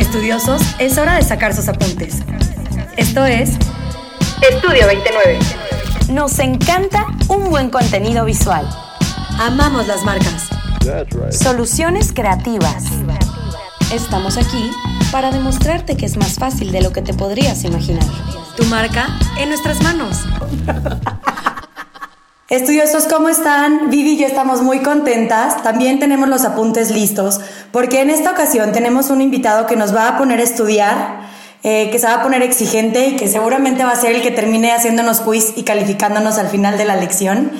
Estudiosos, es hora de sacar sus apuntes. Esto es Estudio 29. Nos encanta un buen contenido visual. Amamos las marcas. Soluciones creativas. Estamos aquí para demostrarte que es más fácil de lo que te podrías imaginar. Tu marca en nuestras manos. Estudiosos, ¿cómo están? Vivi y yo estamos muy contentas. También tenemos los apuntes listos, porque en esta ocasión tenemos un invitado que nos va a poner a estudiar, eh, que se va a poner exigente y que seguramente va a ser el que termine haciéndonos quiz y calificándonos al final de la lección.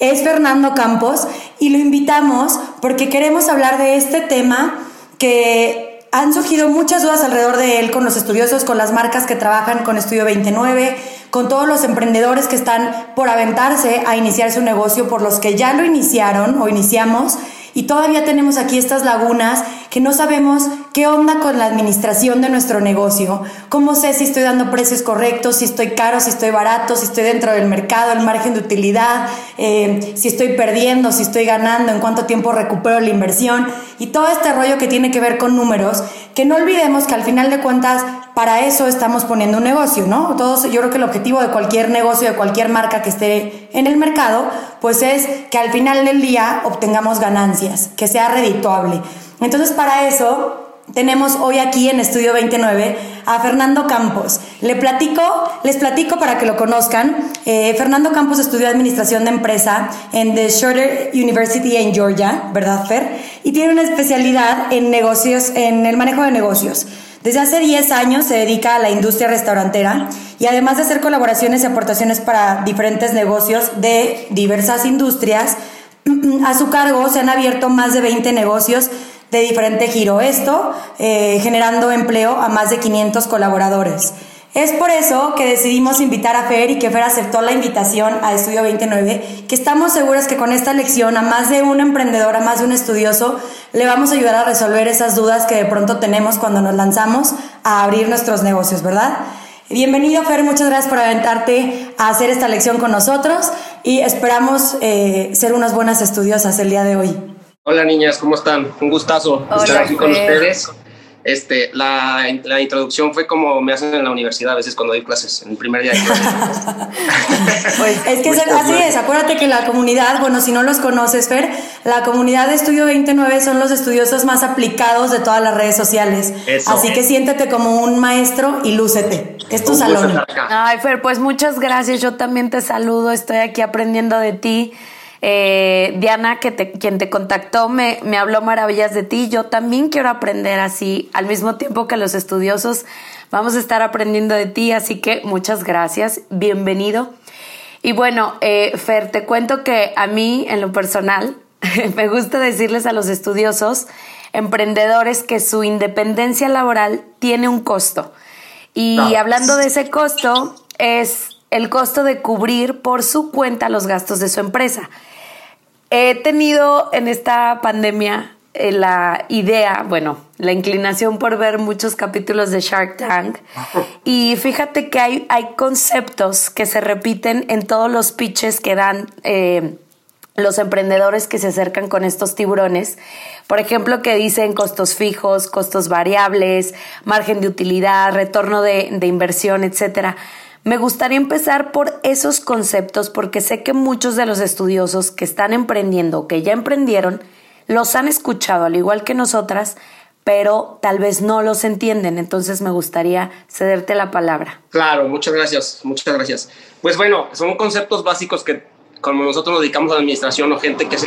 Es Fernando Campos y lo invitamos porque queremos hablar de este tema que han surgido muchas dudas alrededor de él con los estudiosos, con las marcas que trabajan con Estudio 29, con todos los emprendedores que están por aventarse a iniciar su negocio, por los que ya lo iniciaron o iniciamos y todavía tenemos aquí estas lagunas que no sabemos qué onda con la administración de nuestro negocio, cómo sé si estoy dando precios correctos, si estoy caro, si estoy barato, si estoy dentro del mercado, el margen de utilidad, eh, si estoy perdiendo, si estoy ganando, en cuánto tiempo recupero la inversión y todo este rollo que tiene que ver con números, que no olvidemos que al final de cuentas para eso estamos poniendo un negocio, ¿no? Todos, yo creo que el objetivo de cualquier negocio, de cualquier marca que esté en el mercado, pues es que al final del día obtengamos ganancias, que sea redituable. Entonces, para eso tenemos hoy aquí en Estudio 29 a Fernando Campos. Le platico, les platico para que lo conozcan. Eh, Fernando Campos estudió Administración de Empresa en The Shorter University en Georgia, ¿verdad, Fer? Y tiene una especialidad en negocios, en el manejo de negocios. Desde hace 10 años se dedica a la industria restaurantera y además de hacer colaboraciones y aportaciones para diferentes negocios de diversas industrias, a su cargo se han abierto más de 20 negocios de diferente giro. Esto eh, generando empleo a más de 500 colaboradores. Es por eso que decidimos invitar a Fer y que Fer aceptó la invitación a Estudio 29, que estamos seguros que con esta lección a más de un emprendedor, a más de un estudioso, le vamos a ayudar a resolver esas dudas que de pronto tenemos cuando nos lanzamos a abrir nuestros negocios, ¿verdad? Bienvenido Fer, muchas gracias por aventarte a hacer esta lección con nosotros y esperamos eh, ser unas buenas estudiosas el día de hoy. Hola niñas, ¿cómo están? Un gustazo estar aquí con ustedes. Este, la, la, introducción fue como me hacen en la universidad a veces cuando doy clases, en el primer día de clases. pues, es que así es, acuérdate que la comunidad, bueno, si no los conoces, Fer, la comunidad de Estudio 29 son los estudiosos más aplicados de todas las redes sociales. Así que siéntete como un maestro y lúcete. Es tu salón. Ay, Fer, pues muchas gracias. Yo también te saludo, estoy aquí aprendiendo de ti. Eh, Diana, que te, quien te contactó, me, me habló maravillas de ti. Yo también quiero aprender así, al mismo tiempo que los estudiosos vamos a estar aprendiendo de ti, así que muchas gracias, bienvenido. Y bueno, eh, Fer, te cuento que a mí, en lo personal, me gusta decirles a los estudiosos, emprendedores, que su independencia laboral tiene un costo. Y hablando de ese costo, es el costo de cubrir por su cuenta los gastos de su empresa. He tenido en esta pandemia eh, la idea, bueno, la inclinación por ver muchos capítulos de Shark Tank y fíjate que hay, hay conceptos que se repiten en todos los pitches que dan eh, los emprendedores que se acercan con estos tiburones. Por ejemplo, que dicen costos fijos, costos variables, margen de utilidad, retorno de, de inversión, etcétera. Me gustaría empezar por esos conceptos porque sé que muchos de los estudiosos que están emprendiendo o que ya emprendieron los han escuchado al igual que nosotras, pero tal vez no los entienden. Entonces me gustaría cederte la palabra. Claro, muchas gracias, muchas gracias. Pues bueno, son conceptos básicos que como nosotros nos dedicamos a la administración o gente que,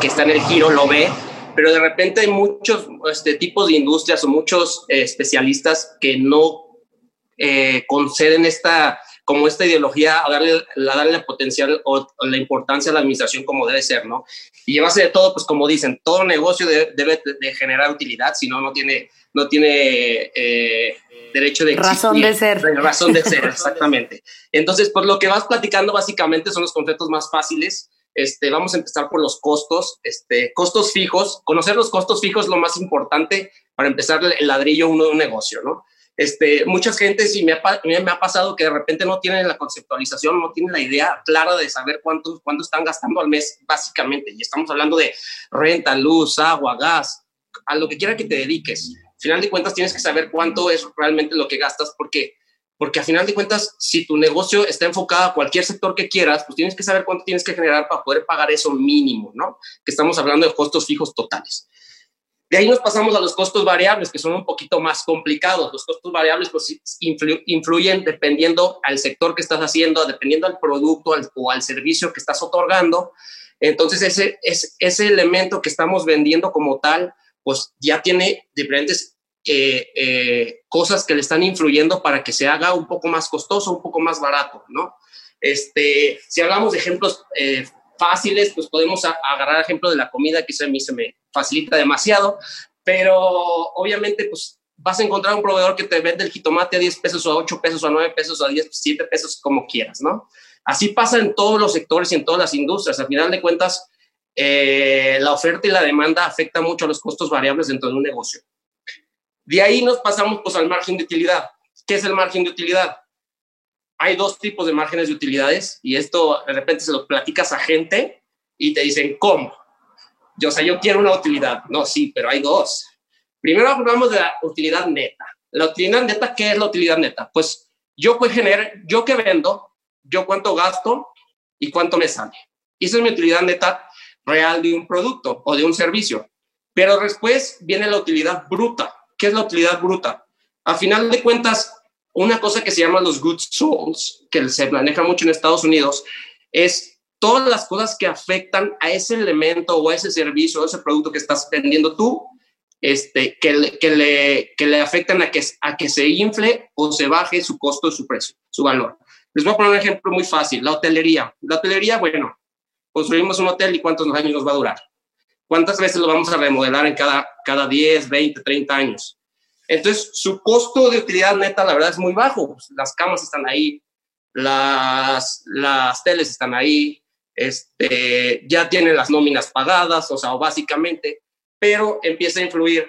que, está en el giro lo ve, pero de repente hay muchos este, tipos de industrias o muchos eh, especialistas que no eh, conceden esta como esta ideología a darle, la darle potencial o, la importancia a la administración como debe ser, ¿no? Y llevarse de todo, pues como dicen, todo negocio debe de generar utilidad, si no, no tiene, no tiene eh, derecho de existir. Razón de ser. Razón de ser, exactamente. Entonces, por lo que vas platicando básicamente son los conceptos más fáciles. Este, vamos a empezar por los costos, este, costos fijos. Conocer los costos fijos es lo más importante para empezar el ladrillo uno de un negocio, ¿no? Este, mucha gente sí me ha, pasado que de repente no tienen la conceptualización, no tienen la idea clara de saber cuánto, cuánto están gastando al mes, básicamente. Y estamos hablando de renta, luz, agua, gas, a lo que quiera que te dediques. final de cuentas tienes que saber cuánto es realmente lo que gastas porque porque a final de cuentas, si tu negocio está enfocado a cualquier sector que quieras, pues tienes que saber cuánto tienes que generar para poder pagar eso mínimo, ¿no? Que estamos hablando de costos fijos totales. De ahí nos pasamos a los costos variables, que son un poquito más complicados. Los costos variables pues, influyen dependiendo al sector que estás haciendo, dependiendo al producto o al servicio que estás otorgando. Entonces, ese, ese, ese elemento que estamos vendiendo como tal, pues ya tiene diferentes eh, eh, cosas que le están influyendo para que se haga un poco más costoso, un poco más barato, ¿no? Este, si hablamos de ejemplos eh, fáciles, pues podemos agarrar ejemplo de la comida, que a mí se me facilita demasiado, pero obviamente pues vas a encontrar un proveedor que te vende el jitomate a 10 pesos o a 8 pesos o a 9 pesos o a 10, 7 pesos, como quieras, ¿no? Así pasa en todos los sectores y en todas las industrias. Al final de cuentas, la oferta y la demanda afectan mucho a los costos variables dentro de un negocio. De ahí nos pasamos pues al margen de utilidad. ¿Qué es el margen de utilidad? Hay dos tipos de márgenes de utilidades y esto de repente se lo platicas a gente y te dicen, ¿cómo? Yo, o sea, yo quiero una utilidad. No, sí, pero hay dos. Primero hablamos de la utilidad neta. La utilidad neta, ¿qué es la utilidad neta? Pues yo pues generar, yo que vendo, yo cuánto gasto y cuánto me sale. Esa es mi utilidad neta real de un producto o de un servicio. Pero después viene la utilidad bruta. ¿Qué es la utilidad bruta? A final de cuentas, una cosa que se llama los goods souls, que se maneja mucho en Estados Unidos, es todas las cosas que afectan a ese elemento o a ese servicio o ese producto que estás vendiendo tú, este, que, le, que, le, que le afectan a que, a que se infle o se baje su costo, su precio, su valor. Les voy a poner un ejemplo muy fácil, la hotelería. La hotelería, bueno, construimos un hotel y cuántos años nos va a durar. ¿Cuántas veces lo vamos a remodelar en cada, cada 10, 20, 30 años? Entonces, su costo de utilidad neta, la verdad, es muy bajo. Las camas están ahí, las, las teles están ahí, este, ya tienen las nóminas pagadas, o sea, básicamente, pero empieza a influir.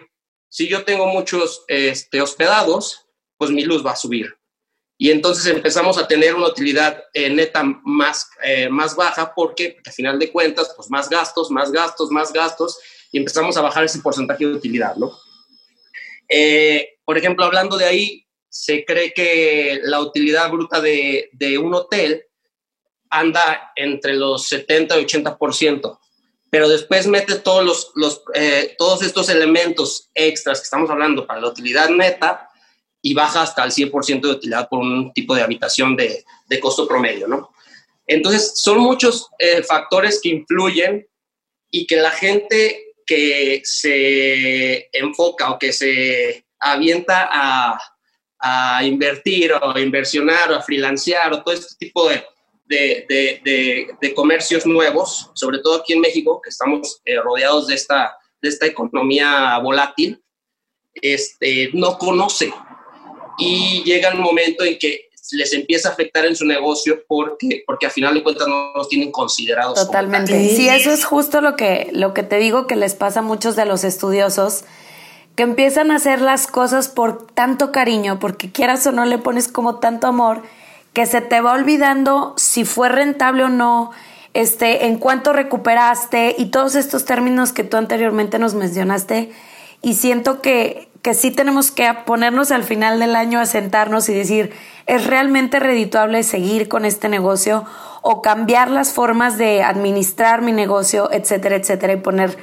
Si yo tengo muchos este, hospedados, pues mi luz va a subir y entonces empezamos a tener una utilidad eh, neta más, eh, más baja porque, porque al final de cuentas, pues más gastos, más gastos, más gastos y empezamos a bajar ese porcentaje de utilidad, ¿no? Eh, por ejemplo, hablando de ahí, se cree que la utilidad bruta de un hotel anda entre los 70 y 80%, pero después metes todos, los, los todos estos elementos extras que estamos hablando para la utilidad neta y baja hasta el 100% de utilidad por un tipo de habitación de, de costo promedio, ¿no? Entonces, son muchos eh, factores que influyen y que la gente que se enfoca o que se avienta a, a invertir o a inversionar o a freelancear o todo este tipo de, de, de, de, comercios nuevos, sobre todo aquí en México, que estamos eh, rodeados de esta, de esta economía volátil, este, no conoce y llega el momento en que les empieza a afectar en su negocio porque, porque a final de cuentas no los tienen considerados. Totalmente. Sí, eso es justo lo que, lo que te digo que les pasa a muchos de los estudiosos, que empiezan a hacer las cosas por tanto cariño, porque quieras o no le pones como tanto amor, que se te va olvidando si fue rentable o no, este, en cuánto recuperaste y todos estos términos que tú anteriormente nos mencionaste. Y siento que que sí tenemos que ponernos al final del año a sentarnos y decir, ¿es realmente redituable seguir con este negocio o cambiar las formas de administrar mi negocio, etcétera, etcétera, y poner,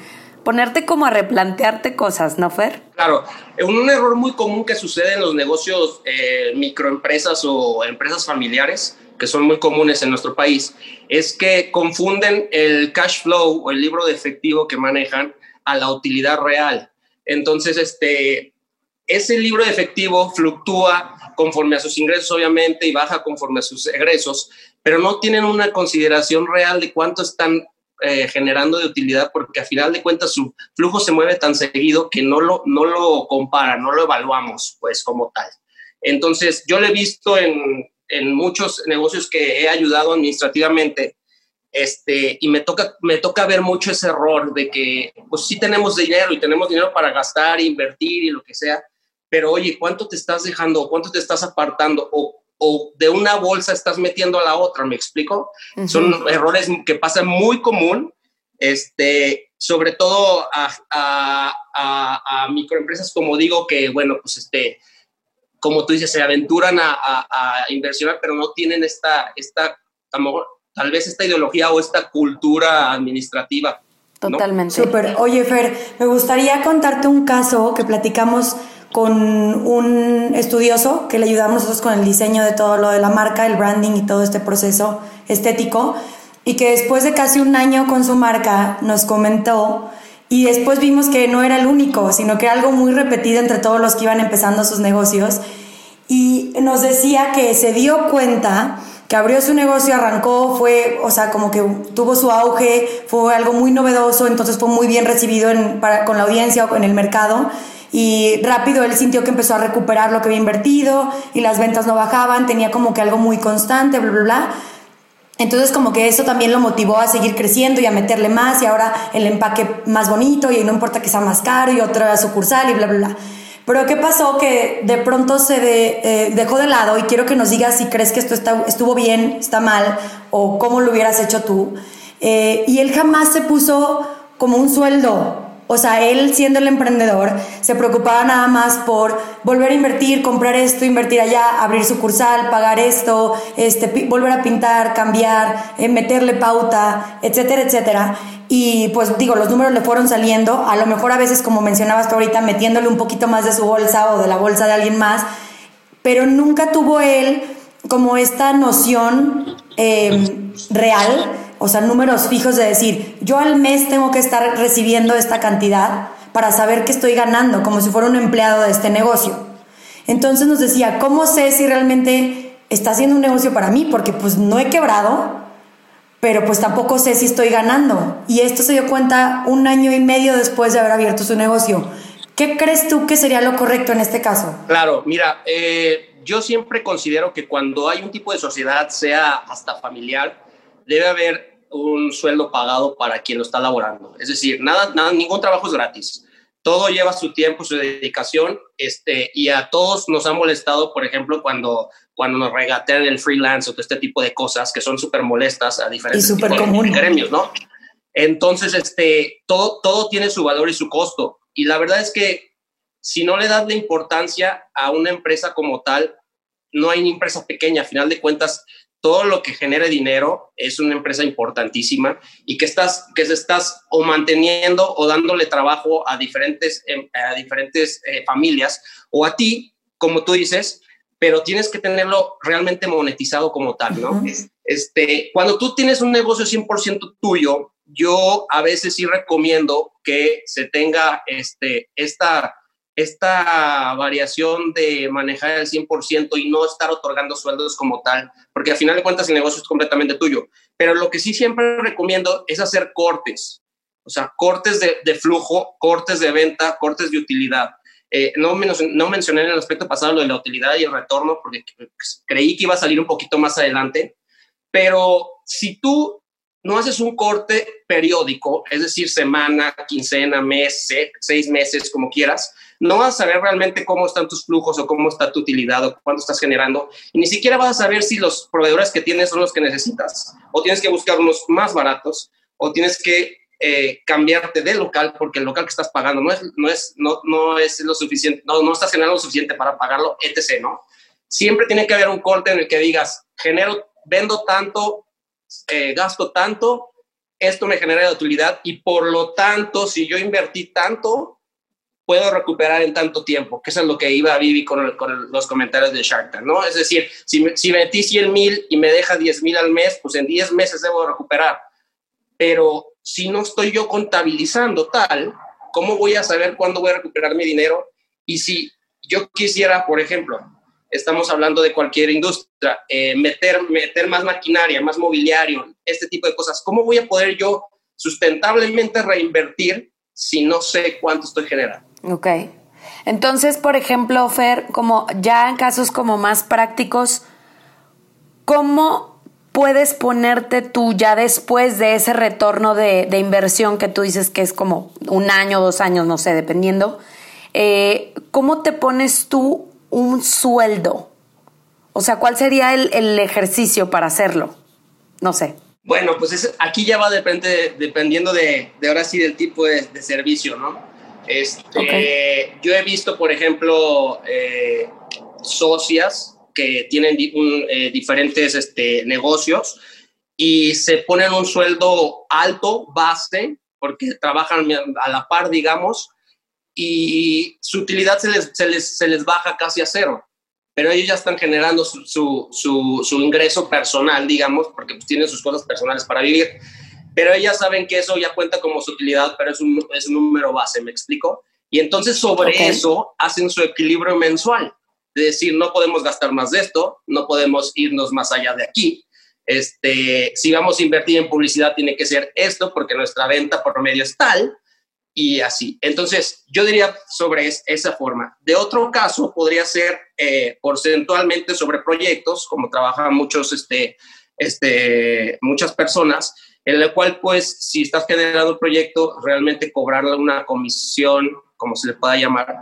ponerte como a replantearte cosas, ¿no, Fer? Claro, un error muy común que sucede en los negocios eh, microempresas o empresas familiares, que son muy comunes en nuestro país, es que confunden el cash flow o el libro de efectivo que manejan a la utilidad real. Entonces, este, ese libro de efectivo fluctúa conforme a sus ingresos, obviamente, y baja conforme a sus egresos, pero no tienen una consideración real de cuánto están eh, generando de utilidad, porque a final de cuentas su flujo se mueve tan seguido que no lo, no lo compara, no lo evaluamos, pues, como tal. Entonces, yo lo he visto en, en muchos negocios que he ayudado administrativamente, este, y me toca, me toca ver mucho ese error de que, pues sí tenemos dinero y tenemos dinero para gastar, invertir y lo que sea, pero oye, ¿cuánto te estás dejando? ¿Cuánto te estás apartando? O de una bolsa estás metiendo a la otra, ¿me explico? Son errores que pasan muy común, este, sobre todo a, a, microempresas, como digo, que, bueno, pues este, como tú dices, se aventuran a, a, inversionar, pero no tienen esta, esta, tal vez esta ideología o esta cultura administrativa. Totalmente. Súper. Oye, Fer, me gustaría contarte un caso que platicamos con un estudioso que le ayudamos nosotros con el diseño de todo lo de la marca, el branding y todo este proceso estético, y que después de casi un año con su marca nos comentó y después vimos que no era el único, sino que era algo muy repetido entre todos los que iban empezando sus negocios. Y nos decía que se dio cuenta que abrió su negocio, arrancó, fue, o sea, como que tuvo su auge, fue algo muy novedoso, entonces fue muy bien recibido con la audiencia o en el mercado. Y rápido él sintió que empezó a recuperar lo que había invertido y las ventas no bajaban, tenía como que algo muy constante, bla, bla, bla. Entonces como que eso también lo motivó a seguir creciendo y a meterle más y ahora el empaque más bonito y no importa que sea más caro y otra sucursal y bla, bla, bla. Pero ¿qué pasó? Que de pronto se eh, dejó de lado y quiero que nos digas si crees que esto está, estuvo bien, está mal o cómo lo hubieras hecho tú. Eh, y él jamás se puso como un sueldo o sea, él siendo el emprendedor se preocupaba nada más por volver a invertir, comprar esto, invertir allá, abrir sucursal, pagar esto, este, volver a pintar, cambiar, eh, meterle pauta, etcétera, etcétera. Y pues digo, los números le fueron saliendo, a lo mejor a veces como mencionabas tú ahorita, metiéndole un poquito más de su bolsa o de la bolsa de alguien más, pero nunca tuvo él como esta noción eh, real o sea, números fijos de decir, yo al mes tengo que estar recibiendo esta cantidad para saber que estoy ganando, como si fuera un empleado de este negocio. Entonces nos decía, ¿cómo sé si realmente está haciendo un negocio para mí? Porque pues no he quebrado, pero pues tampoco sé si estoy ganando. Y esto se dio cuenta un año y medio después de haber abierto su negocio. ¿Qué crees tú que sería lo correcto en este caso? Claro, mira, eh, yo siempre considero que cuando hay un tipo de sociedad, sea hasta familiar, debe haber un sueldo pagado para quien lo está laborando. Es decir, nada, nada, ningún trabajo es gratis. Todo lleva su tiempo, su dedicación, este, y a todos nos ha molestado, por ejemplo, cuando, cuando nos regatean el freelance o todo este tipo de cosas que son súper molestas a diferentes y de gremios, ¿no? Entonces, este, todo, todo tiene su valor y su costo. Y la verdad es que si no le das la importancia a una empresa como tal, no hay ni empresa pequeña. A final de cuentas, todo lo que genere dinero es una empresa importantísima y que estás, que estás o manteniendo o dándole trabajo a diferentes, em, a diferentes eh, familias o a ti, como tú dices, pero tienes que tenerlo realmente monetizado como tal, ¿no? este, cuando tú tienes un negocio 100% tuyo, yo a veces sí recomiendo que se tenga este, esta esta variación de manejar el 100% y no estar otorgando sueldos como tal, porque al final de cuentas el negocio es completamente tuyo. Pero lo que sí siempre recomiendo es hacer cortes, o sea, cortes de, flujo, cortes de venta, cortes de utilidad. Eh, no, no mencioné en el aspecto pasado lo de la utilidad y el retorno, porque creí que iba a salir un poquito más adelante, pero si tú no haces un corte periódico, es decir, semana, quincena, mes, seis meses, como quieras, no vas a saber realmente cómo están tus flujos o cómo está tu utilidad o cuánto estás generando. Y ni siquiera vas a saber si los proveedores que tienes son los que necesitas. O tienes que buscar unos más baratos o tienes que eh, cambiarte de local porque el local que estás pagando no es, no es, no, no es lo suficiente, no, no estás generando lo suficiente para pagarlo, etc., ¿no? Siempre tiene que haber un corte en el que digas, genero, vendo tanto, eh, gasto tanto, esto me genera utilidad y por lo tanto, si yo invertí tanto, puedo recuperar en tanto tiempo, que eso es lo que iba a Vivi con, con los comentarios de Shark Tank, ¿no? Es decir, si, si metí 100 mil y me deja 10 mil al mes, pues en 10 meses debo recuperar. Pero si no estoy yo contabilizando tal, ¿cómo voy a saber cuándo voy a recuperar mi dinero? Y si yo quisiera, por ejemplo, estamos hablando de cualquier industria, eh, meter, meter más maquinaria, más mobiliario, este tipo de cosas, ¿cómo voy a poder yo sustentablemente reinvertir si no sé cuánto estoy generando? Ok. Entonces, por ejemplo, Fer, como ya en casos como más prácticos, ¿cómo puedes ponerte tú ya después de ese retorno de, inversión que tú dices que es como un año, dos años, no sé, dependiendo? Eh, ¿Cómo te pones tú un sueldo? O sea, ¿cuál sería el, el ejercicio para hacerlo? No sé. Bueno, pues aquí ya va depende, dependiendo de, de, ahora sí del tipo de, servicio, ¿no? Este, Yo he visto, por ejemplo, eh, socias que tienen eh, diferentes este, negocios y se ponen un sueldo alto, base, porque trabajan a la par, digamos, y su utilidad se les, se les, se les baja casi a cero pero ellos ya están generando su, su, su, ingreso personal, digamos, porque pues, tienen sus cosas personales para vivir. Pero ellas saben que eso ya cuenta como su utilidad, pero es un, es un número base, ¿me explico? Y entonces sobre eso hacen su equilibrio mensual. De decir, no podemos gastar más de esto, no podemos irnos más allá de aquí. Este, si vamos a invertir en publicidad, tiene que ser esto, porque nuestra venta por medio es tal y así. Entonces, yo diría sobre esa forma. De otro caso, podría ser eh, porcentualmente sobre proyectos, como trabajan muchos, este, este, muchas personas, en el cual, pues, si estás generando un proyecto, realmente cobrarle una comisión, como se le pueda llamar,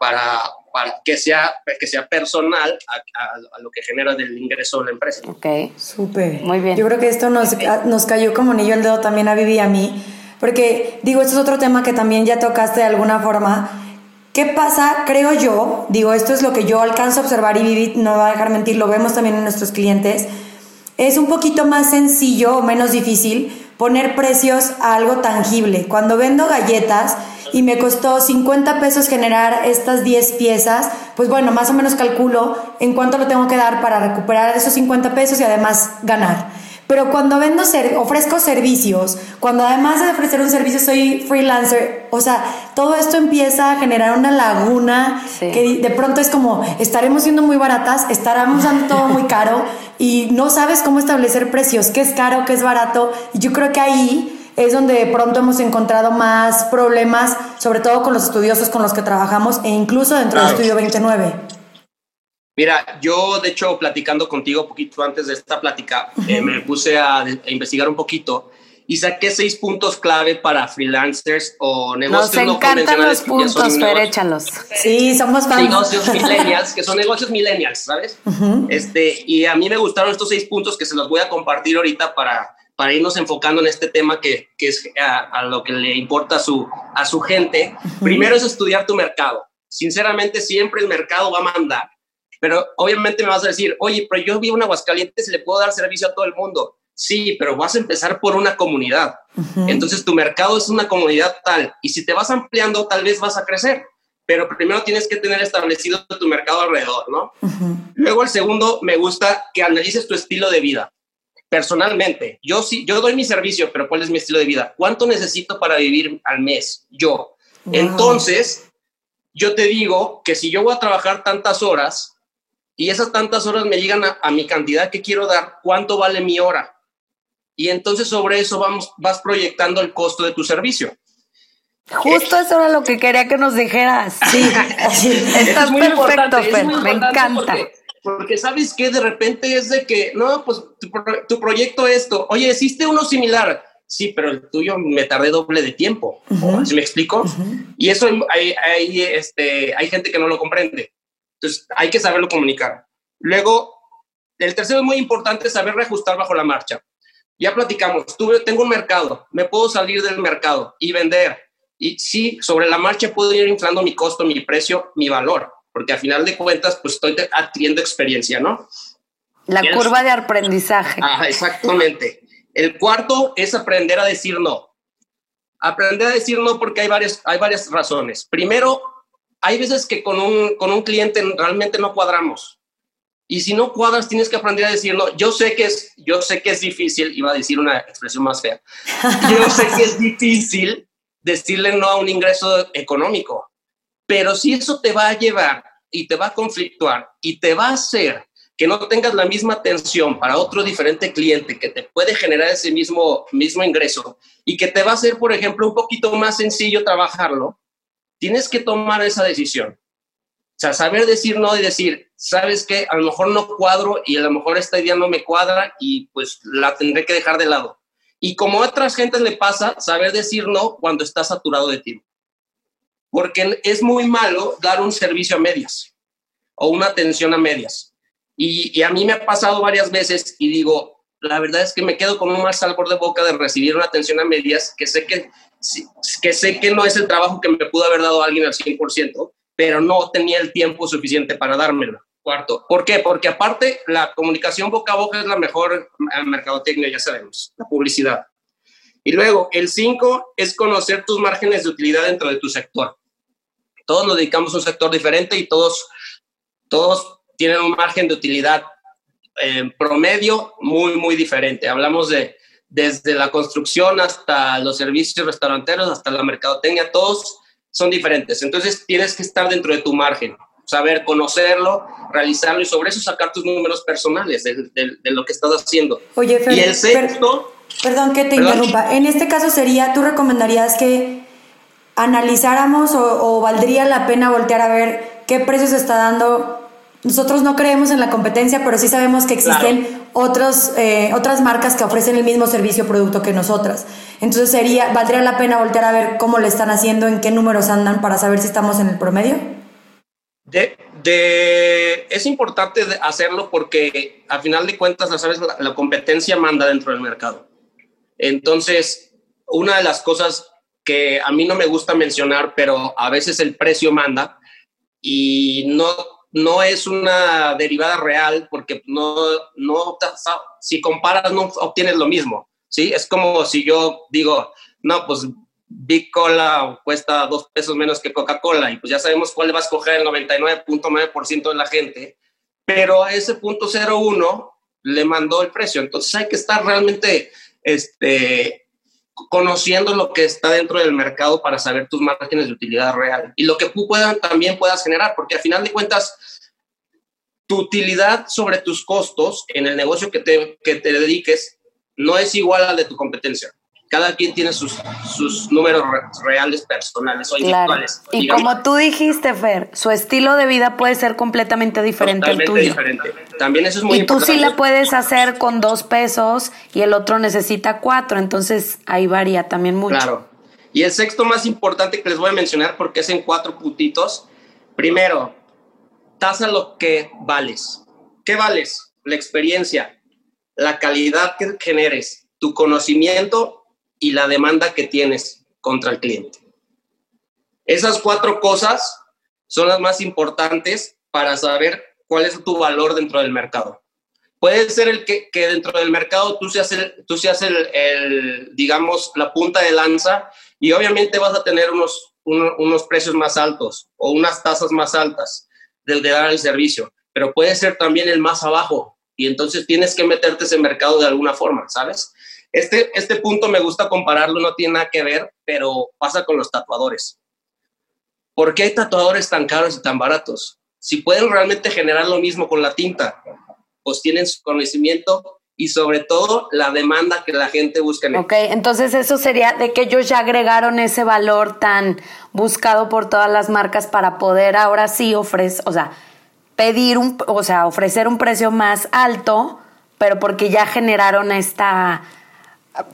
para, para que, sea, que sea personal a, lo que genera del ingreso de la empresa. Ok, súper. Muy bien. Yo creo que esto nos, nos cayó como anillo al dedo también a Vivi y a mí porque digo, esto es otro tema que también ya tocaste de alguna forma. ¿Qué pasa? Creo yo, digo, esto es lo que yo alcanzo a observar y Vivi no va a dejar mentir, lo vemos también en nuestros clientes. Es un poquito más sencillo o menos difícil poner precios a algo tangible. Cuando vendo galletas y me costó 50 pesos generar estas 10 piezas, pues bueno, más o menos calculo en cuánto lo tengo que dar para recuperar esos 50 pesos y además ganar. Pero cuando vendo, ser, ofrezco servicios, cuando además de ofrecer un servicio soy freelancer, o sea, todo esto empieza a generar una laguna que de pronto es como, estaremos siendo muy baratas, estaremos dando todo muy caro y no sabes cómo establecer precios, qué es caro, qué es barato. Y yo creo que ahí es donde de pronto hemos encontrado más problemas, sobre todo con los estudiosos con los que trabajamos e incluso dentro del estudio 29. Mira, yo de hecho platicando contigo un poquito antes de esta plática, eh, me puse a, investigar un poquito y saqué seis puntos clave para freelancers o negocios Nos encantan los puntos, pero échalos. Sí, somos fans. Negocios millennials, que son negocios millennials, ¿sabes? este, y a mí me gustaron estos seis puntos que se los voy a compartir ahorita para, para irnos enfocando en este tema que, que es a, lo que le importa a su, a su gente. Primero es estudiar tu mercado. Sinceramente, siempre el mercado va a mandar pero obviamente me vas a decir, oye, pero yo vivo en Aguascalientes y le puedo dar servicio a todo el mundo. Sí, pero vas a empezar por una comunidad. Entonces tu mercado es una comunidad tal. Y si te vas ampliando, tal vez vas a crecer. Pero primero tienes que tener establecido tu mercado alrededor, ¿no? Luego el segundo, me gusta que analices tu estilo de vida. Personalmente, yo sí, yo doy mi servicio, pero ¿cuál es mi estilo de vida? ¿Cuánto necesito para vivir al mes? Yo. Entonces, yo te digo que si yo voy a trabajar tantas horas, y esas tantas horas me llegan a, mi cantidad que quiero dar, ¿cuánto vale mi hora? Y entonces sobre eso vamos, vas proyectando el costo de tu servicio. Justo eso era lo que quería que nos dijeras. Sí, estás perfecto, Fer, me encanta. Porque, sabes que de repente es de que, no, pues tu, proyecto esto, oye, existe uno similar. Sí, pero el tuyo me tardé doble de tiempo. ¿Sí me explico? Y eso hay, hay, este, hay gente que no lo comprende. Entonces, hay que saberlo comunicar. Luego, el tercero es muy importante, saber reajustar bajo la marcha. Ya platicamos, tuve, tengo un mercado, me puedo salir del mercado y vender. Y sí, sobre la marcha puedo ir inflando mi costo, mi precio, mi valor, porque al final de cuentas, pues estoy adquiriendo experiencia, ¿no? La curva de aprendizaje. Ajá, exactamente. El cuarto es aprender a decir no. Aprender a decir no porque hay varias, hay varias razones. Primero, hay veces que con un, con un cliente realmente no cuadramos. Y si no cuadras, tienes que aprender a decirlo. Yo sé que es, yo sé que es difícil, iba a decir una expresión más fea. Yo sé que es difícil decirle no a un ingreso económico, pero si eso te va a llevar y te va a conflictuar y te va a hacer que no tengas la misma atención para otro diferente cliente que te puede generar ese mismo, mismo ingreso y que te va a hacer, por ejemplo, un poquito más sencillo trabajarlo, tienes que tomar esa decisión. O sea, saber decir no y decir, sabes que a lo mejor no cuadro y a lo mejor esta idea no me cuadra y pues la tendré que dejar de lado. Y como a otras gentes le pasa, saber decir no cuando estás saturado de tiempo. Porque es muy malo dar un servicio a medias o una atención a medias. Y, y a mí me ha pasado varias veces y digo, la verdad es que me quedo con un mal sabor de boca de recibir una atención a medias que sé que, que sé que no es el trabajo que me pudo haber dado alguien al 100%, pero no tenía el tiempo suficiente para dármelo. Cuarto, ¿por qué? Porque aparte la comunicación boca a boca es la mejor mercadotecnia, ya sabemos, la publicidad. Y luego, el cinco es conocer tus márgenes de utilidad dentro de tu sector. Todos nos dedicamos a un sector diferente y todos, todos tienen un margen de utilidad eh, promedio muy, muy diferente. Hablamos de desde la construcción hasta los servicios restauranteros, hasta la mercadotecnia, todos son diferentes. Entonces tienes que estar dentro de tu margen, saber conocerlo, realizarlo y sobre eso sacar tus números personales de, lo que estás haciendo. Oye, Fer, y el sexto... perdón que te interrumpa. En este caso sería, ¿tú recomendarías que analizáramos o, o valdría la pena voltear a ver qué precios está dando nosotros no creemos en la competencia, pero sí sabemos que existen otros, eh, otras marcas que ofrecen el mismo servicio o producto que nosotras. Entonces sería, valdría la pena voltear a ver cómo le están haciendo, en qué números andan para saber si estamos en el promedio. De, es importante hacerlo porque al final de cuentas, sabes, la, la competencia manda dentro del mercado. Entonces, una de las cosas que a mí no me gusta mencionar, pero a veces el precio manda y no no es una derivada real porque no, no, si comparas no obtienes lo mismo, ¿sí? Es como si yo digo, no, pues Big Cola cuesta dos pesos menos que Coca-Cola y pues ya sabemos cuál va a escoger el 99.9% de la gente, pero a ese punto 01 le mandó el precio, entonces hay que estar realmente este, conociendo lo que está dentro del mercado para saber tus márgenes de utilidad real y lo que tú puedan, también puedas generar, porque al final de cuentas, tu utilidad sobre tus costos en el negocio que te, que te dediques no es igual al de tu competencia. Cada quien tiene sus, sus números reales personales o individuales. Y como tú dijiste, Fer, su estilo de vida puede ser completamente diferente al tuyo. diferente. También eso es muy y tú sí la puedes hacer con dos pesos y el otro necesita cuatro, entonces ahí varía también mucho. Claro. Y el sexto más importante que les voy a mencionar porque es en cuatro puntitos. Primero, tasa lo que vales. ¿Qué vales? La experiencia, la calidad que generes, tu conocimiento y la demanda que tienes contra el cliente. Esas cuatro cosas son las más importantes para saber cuál es tu valor dentro del mercado. Puede ser el que, dentro del mercado tú seas, el, tú seas el, digamos, la punta de lanza y obviamente vas a tener unos, unos precios más altos o unas tasas más altas del de dar el servicio, pero puede ser también el más abajo y entonces tienes que meterte ese mercado de alguna forma, ¿sabes? Este, este punto me gusta compararlo, no tiene nada que ver, pero pasa con los tatuadores. ¿Por qué hay tatuadores tan caros y tan baratos? Si pueden realmente generar lo mismo con la tinta, pues tienen su conocimiento y sobre todo la demanda que la gente busca. En ok, entonces eso sería de que ellos ya agregaron ese valor tan buscado por todas las marcas para poder ahora sí ofrecer, o sea, pedir un, o sea, ofrecer un precio más alto, pero porque ya generaron esta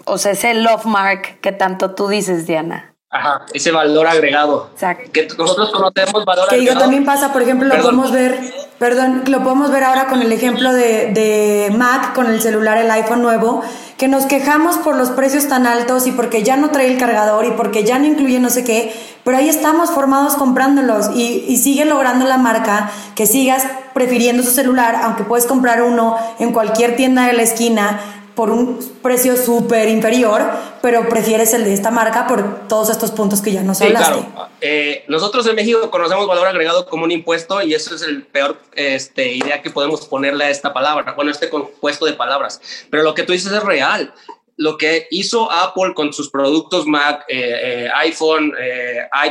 o sea, ese love mark que tanto tú dices, Diana. Ajá, ese valor agregado. Exacto. Que nosotros conocemos valor que agregado. Que también pasa, por ejemplo, lo podemos ver, perdón, lo podemos ver ahora con el ejemplo de, de Mac, con el celular, el iPhone nuevo, que nos quejamos por los precios tan altos y porque ya no trae el cargador y porque ya no incluye no sé qué, pero ahí estamos formados comprándolos y, y sigue logrando la marca que sigas prefiriendo su celular, aunque puedes comprar uno en cualquier tienda de la esquina por un precio súper inferior, pero prefieres el de esta marca por todos estos puntos que ya nos sí, Claro. Eh, nosotros en México conocemos valor agregado como un impuesto y eso es el peor este, idea que podemos ponerle a esta palabra, bueno, este compuesto de palabras. Pero lo que tú dices es real. Lo que hizo Apple con sus productos Mac, eh, eh, iPhone,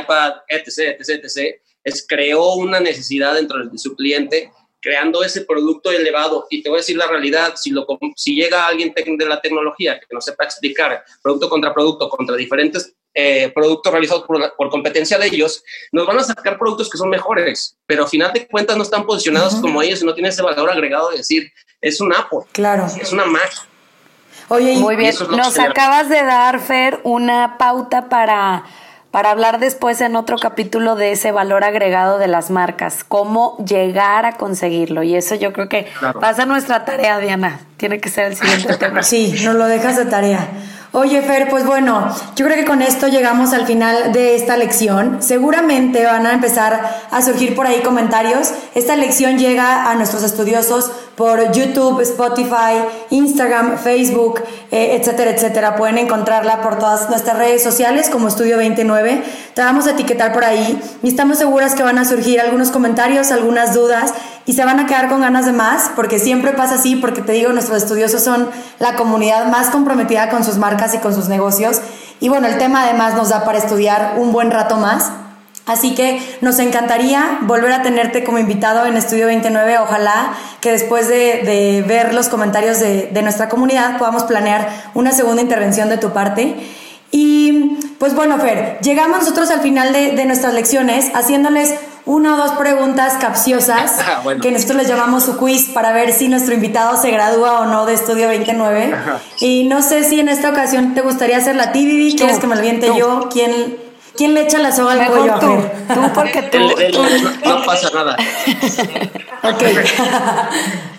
iPad, etc., etc., etc., es creó una necesidad dentro de su cliente creando ese producto elevado. Y te voy a decir la realidad, si, lo, si llega alguien de la tecnología que no sepa explicar producto contra producto, contra diferentes eh, productos realizados por, competencia de ellos, nos van a sacar productos que son mejores, pero al final de cuentas no están posicionados como ellos y no tienen ese valor agregado de decir, es un Apple. Claro. Es una Mac. Oye, muy bien, nos acabas de dar, Fer, una pauta para para hablar después en otro capítulo de ese valor agregado de las marcas, cómo llegar a conseguirlo. Y eso yo creo que va a ser nuestra tarea, Diana. Tiene que ser el siguiente tema. Sí, nos lo dejas de tarea. Oye, Fer, pues bueno, yo creo que con esto llegamos al final de esta lección. Seguramente van a empezar a surgir por ahí comentarios. Esta lección llega a nuestros estudiosos por YouTube, Spotify, Instagram, Facebook, eh, etcétera, etcétera. Pueden encontrarla por todas nuestras redes sociales como Estudio 29. Te vamos a etiquetar por ahí y estamos seguras que van a surgir algunos comentarios, algunas dudas y se van a quedar con ganas de más porque siempre pasa así, porque te digo, nuestros estudiosos son la comunidad más comprometida con sus marcas y con sus negocios. Y bueno, el tema además nos da para estudiar un buen rato más. Así que nos encantaría volver a tenerte como invitado en Estudio 29. Ojalá que después de, ver los comentarios de, nuestra comunidad podamos planear una segunda intervención de tu parte. Y pues bueno, Fer, llegamos nosotros al final de, nuestras lecciones haciéndoles una o dos preguntas capciosas ah, que nosotros les llamamos su quiz para ver si nuestro invitado se gradúa o no de Estudio 29. Y no sé si en esta ocasión te gustaría hacerla a ti, Vivi. ¿Quieres que me lo viente yo? ¿Quién, ¿Quién le echa la soga al cuello a tú, tú porque tú, no, pasa nada. ok.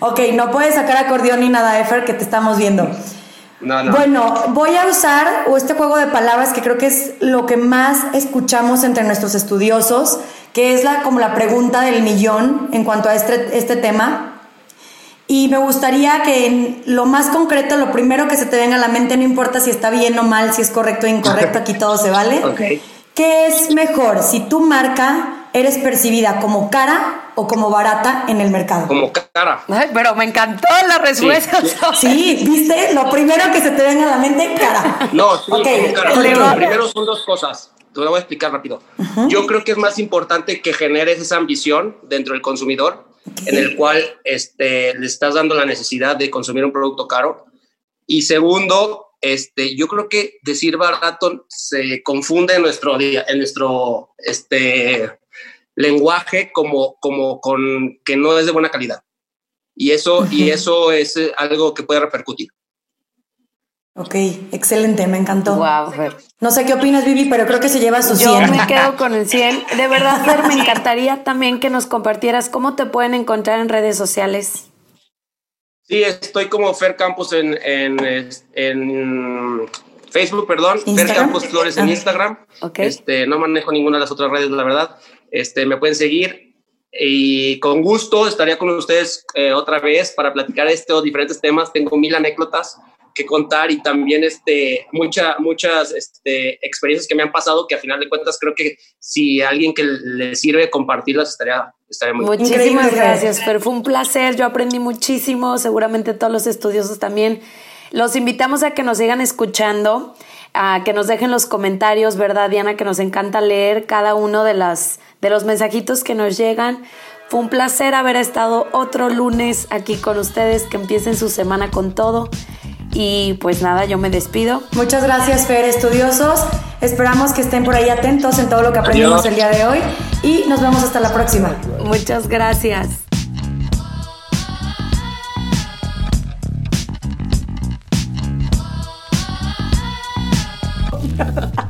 ok, no puedes sacar acordeón ni nada, Efer, que te estamos viendo. No, no. Bueno, voy a usar este juego de palabras que creo que es lo que más escuchamos entre nuestros estudiosos, que es la, como la pregunta del millón en cuanto a este, este tema. Y me gustaría que en lo más concreto, lo primero que se te venga a la mente, no importa si está bien o mal, si es correcto o incorrecto, aquí todo se vale. Okay. ¿Qué es mejor si tu marca eres percibida como cara o como barata en el mercado? Como cara. pero me encantó la respuesta. Sí, viste, lo primero que se te venga a la mente, cara. No, sí, cara. primero son dos cosas. Te lo voy a explicar rápido. Yo creo que es más importante que generes esa ambición dentro del consumidor, en el cual este, le estás dando la necesidad de consumir un producto caro. Y segundo, este, yo creo que decir barato se confunde en nuestro, en nuestro este, lenguaje como, como con que no es de buena calidad. Y eso, y eso es algo que puede repercutir. Ok, excelente, me encantó. Wow, No sé qué opinas, Vivi, pero creo que se lleva su 100. Yo me quedo con el 100. De verdad, Fer, me encantaría también que nos compartieras cómo te pueden encontrar en redes sociales. Sí, estoy como Fer Campos en, en, Facebook, perdón. Fer Campos Flores en ah, Instagram. Este, no manejo ninguna de las otras redes, la verdad. Este, me pueden seguir y con gusto estaría con ustedes eh, otra vez para platicar estos diferentes temas. Tengo mil anécdotas que contar y también este, mucha, muchas este, experiencias que me han pasado que a final de cuentas creo que si a alguien que le sirve compartirlas estaría, estaría muy Muchísimas gracias, pero fue un placer, yo aprendí muchísimo, seguramente todos los estudiosos también. Los invitamos a que nos sigan escuchando, a que nos dejen los comentarios, ¿verdad, Diana? Que nos encanta leer cada uno de, las, de los mensajitos que nos llegan. Fue un placer haber estado otro lunes aquí con ustedes, que empiecen su semana con todo. Y pues nada, yo me despido. Muchas gracias, Fer, estudiosos. Esperamos que estén por ahí atentos en todo lo que aprendimos el día de hoy y nos vemos hasta la próxima. Muchas gracias.